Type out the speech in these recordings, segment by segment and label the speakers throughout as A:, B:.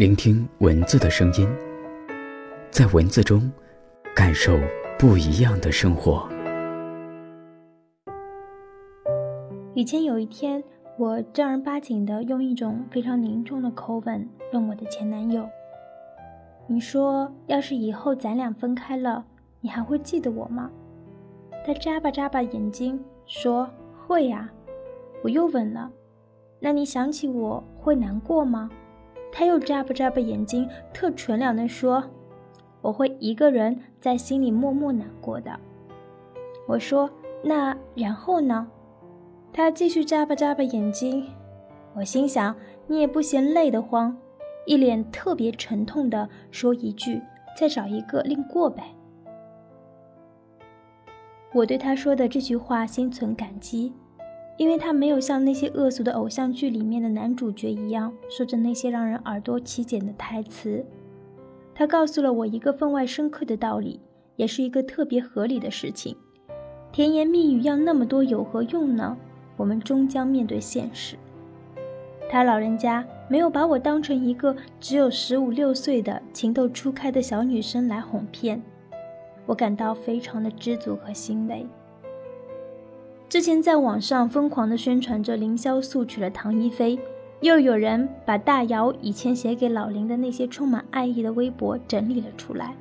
A: 聆听文字的声音，在文字中感受不一样的生活。
B: 以前有一天，我正儿八经的用一种非常凝重的口吻问我的前男友：“你说，要是以后咱俩分开了，你还会记得我吗？”他眨巴眨巴眼睛说：“会呀。”我又问了：“那你想起我会难过吗？”他又眨巴眨巴眼睛，特纯良地说：“我会一个人在心里默默难过的。”我说：“那然后呢？”他继续眨巴眨巴眼睛。我心想：“你也不嫌累得慌，一脸特别沉痛地说一句：‘再找一个另过呗。’”我对他说的这句话心存感激。因为他没有像那些恶俗的偶像剧里面的男主角一样说着那些让人耳朵起茧的台词，他告诉了我一个分外深刻的道理，也是一个特别合理的事情。甜言蜜语要那么多有何用呢？我们终将面对现实。他老人家没有把我当成一个只有十五六岁的情窦初开的小女生来哄骗，我感到非常的知足和欣慰。之前在网上疯狂地宣传着凌潇肃娶了唐一菲，又有人把大姚以前写给老林的那些充满爱意的微博整理了出来。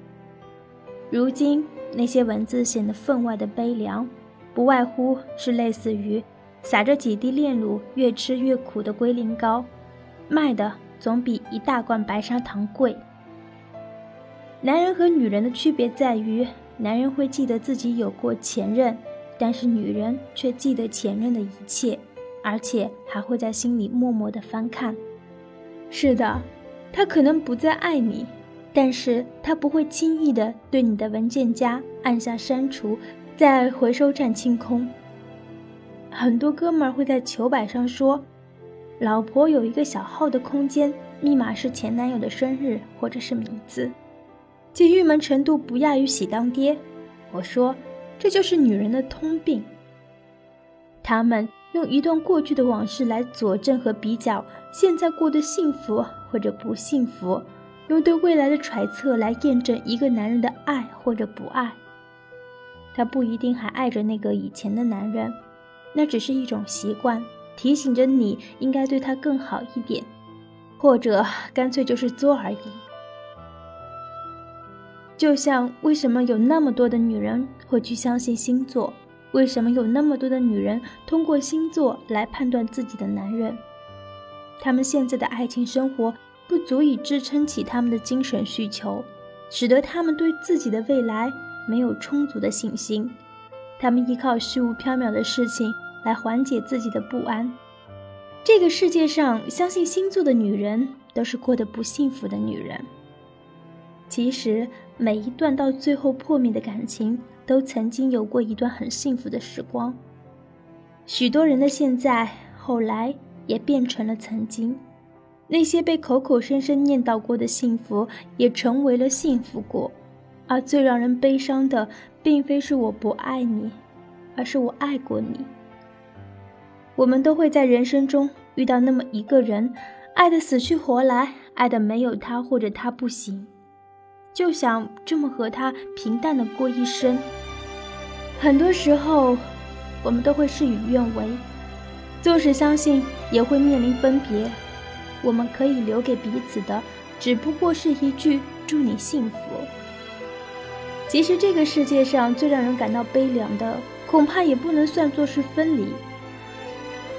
B: 如今那些文字显得分外的悲凉，不外乎是类似于撒着几滴炼乳越吃越苦的龟苓膏，卖的总比一大罐白砂糖贵。男人和女人的区别在于，男人会记得自己有过前任。但是女人却记得前任的一切，而且还会在心里默默的翻看。是的，他可能不再爱你，但是他不会轻易的对你的文件夹按下删除，在回收站清空。很多哥们儿会在糗板上说，老婆有一个小号的空间，密码是前男友的生日或者是名字，其郁闷程度不亚于喜当爹。我说。这就是女人的通病。他们用一段过去的往事来佐证和比较现在过得幸福或者不幸福，用对未来的揣测来验证一个男人的爱或者不爱。他不一定还爱着那个以前的男人，那只是一种习惯，提醒着你应该对他更好一点，或者干脆就是作而已。就像为什么有那么多的女人会去相信星座？为什么有那么多的女人通过星座来判断自己的男人？他们现在的爱情生活不足以支撑起他们的精神需求，使得他们对自己的未来没有充足的信心。他们依靠虚无缥缈的事情来缓解自己的不安。这个世界上，相信星座的女人都是过得不幸福的女人。其实，每一段到最后破灭的感情，都曾经有过一段很幸福的时光。许多人的现在，后来也变成了曾经。那些被口口声声念叨过的幸福，也成为了幸福过。而最让人悲伤的，并非是我不爱你，而是我爱过你。我们都会在人生中遇到那么一个人，爱得死去活来，爱得没有他或者他不行。就想这么和他平淡的过一生。很多时候，我们都会事与愿违，纵使相信也会面临分别。我们可以留给彼此的，只不过是一句“祝你幸福”。其实这个世界上最让人感到悲凉的，恐怕也不能算作是分离。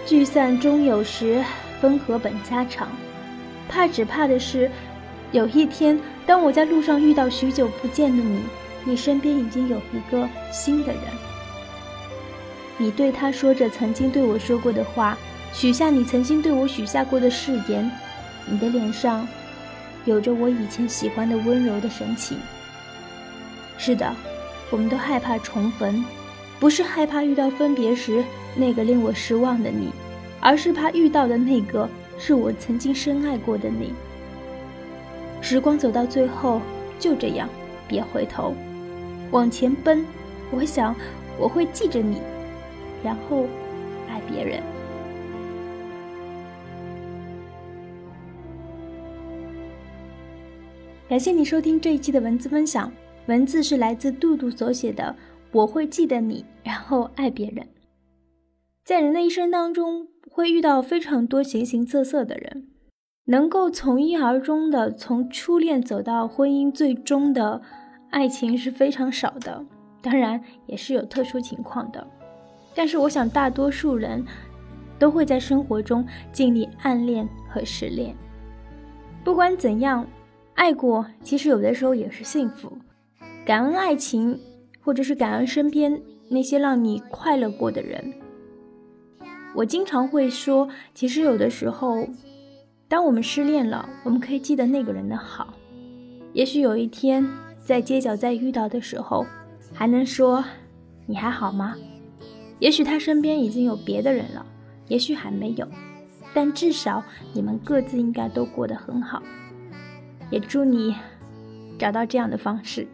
B: 聚散终有时，分合本家常。怕只怕的是。有一天，当我在路上遇到许久不见的你，你身边已经有一个新的人。你对他说着曾经对我说过的话，许下你曾经对我许下过的誓言。你的脸上，有着我以前喜欢的温柔的神情。是的，我们都害怕重逢，不是害怕遇到分别时那个令我失望的你，而是怕遇到的那个是我曾经深爱过的你。时光走到最后，就这样，别回头，往前奔。我想，我会记着你，然后爱别人。感谢你收听这一期的文字分享，文字是来自杜杜所写的。我会记得你，然后爱别人。在人的一生当中，会遇到非常多形形色色的人，能够从一而终的从初恋走到婚姻最终的爱情是非常少的。当然，也是有特殊情况的。但是，我想大多数人都会在生活中经历暗恋和失恋。不管怎样。爱过，其实有的时候也是幸福。感恩爱情，或者是感恩身边那些让你快乐过的人。我经常会说，其实有的时候，当我们失恋了，我们可以记得那个人的好。也许有一天在街角再遇到的时候，还能说你还好吗？也许他身边已经有别的人了，也许还没有，但至少你们各自应该都过得很好。也祝你找到这样的方式。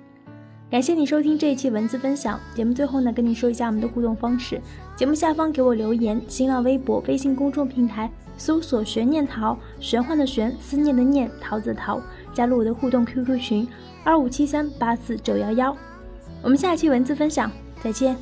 B: 感谢你收听这一期文字分享节目。最后呢，跟你说一下我们的互动方式：节目下方给我留言，新浪微博、微信公众平台搜索“悬念桃”，玄幻的玄，思念的念，桃子的桃，加入我的互动 QQ 群二五七三八四九幺幺。我们下期文字分享再见。